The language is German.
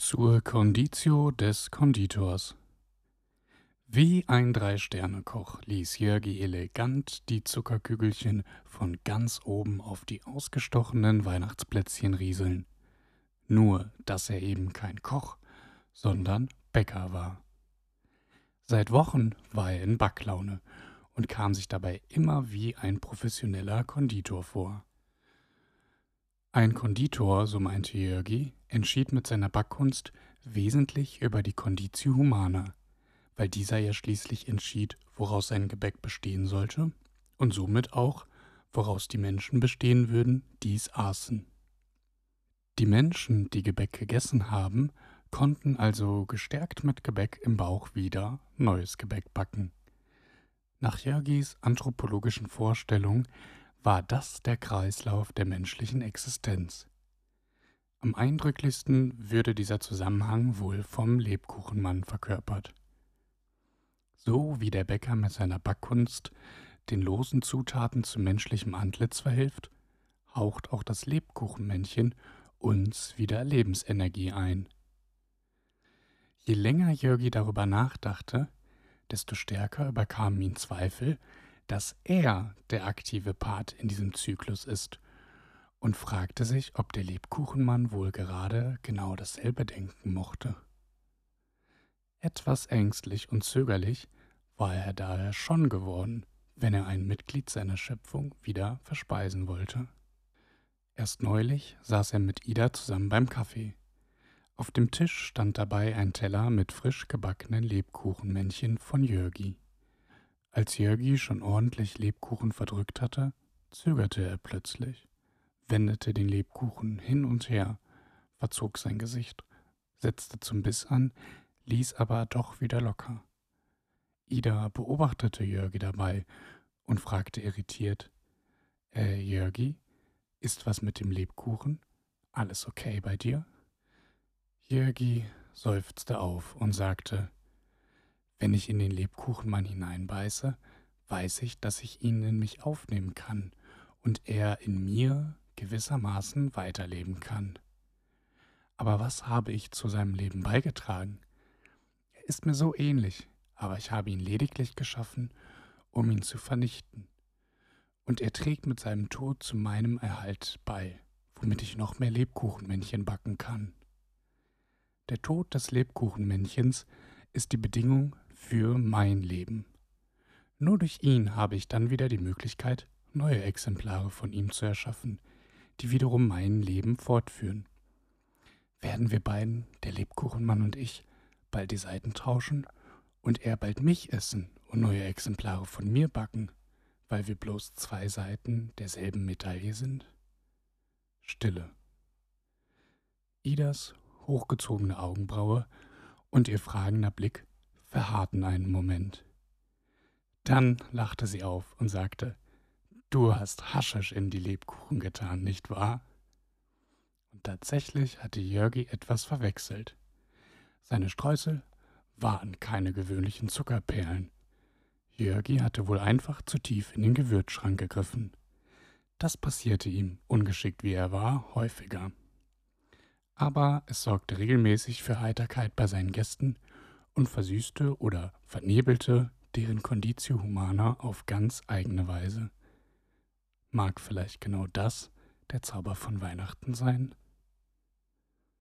Zur Conditio des Konditors. Wie ein Drei-Sterne-Koch ließ Jörgi elegant die Zuckerkügelchen von ganz oben auf die ausgestochenen Weihnachtsplätzchen rieseln. Nur, dass er eben kein Koch, sondern Bäcker war. Seit Wochen war er in Backlaune und kam sich dabei immer wie ein professioneller Konditor vor. Ein Konditor, so meinte Jörgi, entschied mit seiner Backkunst wesentlich über die Conditio Humana, weil dieser ja schließlich entschied, woraus sein Gebäck bestehen sollte und somit auch, woraus die Menschen bestehen würden, die es aßen. Die Menschen, die Gebäck gegessen haben, konnten also gestärkt mit Gebäck im Bauch wieder neues Gebäck backen. Nach Jörgis anthropologischen Vorstellung war das der Kreislauf der menschlichen Existenz. Am eindrücklichsten würde dieser Zusammenhang wohl vom Lebkuchenmann verkörpert. So wie der Bäcker mit seiner Backkunst den losen Zutaten zu menschlichem Antlitz verhilft, haucht auch das Lebkuchenmännchen uns wieder Lebensenergie ein. Je länger Jörgi darüber nachdachte, desto stärker überkamen ihn Zweifel, dass er der aktive Part in diesem Zyklus ist und fragte sich, ob der Lebkuchenmann wohl gerade genau dasselbe denken mochte. Etwas ängstlich und zögerlich war er daher schon geworden, wenn er ein Mitglied seiner Schöpfung wieder verspeisen wollte. Erst neulich saß er mit Ida zusammen beim Kaffee. Auf dem Tisch stand dabei ein Teller mit frisch gebackenen Lebkuchenmännchen von Jörgi. Als Jörgi schon ordentlich Lebkuchen verdrückt hatte, zögerte er plötzlich, wendete den Lebkuchen hin und her, verzog sein Gesicht, setzte zum Biss an, ließ aber doch wieder locker. Ida beobachtete Jörgi dabei und fragte irritiert, Äh, Jörgi, ist was mit dem Lebkuchen? Alles okay bei dir? Jörgi seufzte auf und sagte, wenn ich in den Lebkuchenmann hineinbeiße, weiß ich, dass ich ihn in mich aufnehmen kann und er in mir gewissermaßen weiterleben kann. Aber was habe ich zu seinem Leben beigetragen? Er ist mir so ähnlich, aber ich habe ihn lediglich geschaffen, um ihn zu vernichten. Und er trägt mit seinem Tod zu meinem Erhalt bei, womit ich noch mehr Lebkuchenmännchen backen kann. Der Tod des Lebkuchenmännchens ist die Bedingung für mein Leben. Nur durch ihn habe ich dann wieder die Möglichkeit, neue Exemplare von ihm zu erschaffen, die wiederum mein Leben fortführen. Werden wir beiden, der Lebkuchenmann und ich, bald die Seiten tauschen und er bald mich essen und neue Exemplare von mir backen, weil wir bloß zwei Seiten derselben Medaille sind? Stille. Idas hochgezogene Augenbraue und ihr fragender Blick verharrten einen Moment. Dann lachte sie auf und sagte, Du hast Haschisch in die Lebkuchen getan, nicht wahr? Und tatsächlich hatte Jörgi etwas verwechselt. Seine Streusel waren keine gewöhnlichen Zuckerperlen. Jörgi hatte wohl einfach zu tief in den Gewürzschrank gegriffen. Das passierte ihm, ungeschickt wie er war, häufiger. Aber es sorgte regelmäßig für Heiterkeit bei seinen Gästen und versüßte oder vernebelte deren Conditio Humana auf ganz eigene Weise. Mag vielleicht genau das der Zauber von Weihnachten sein?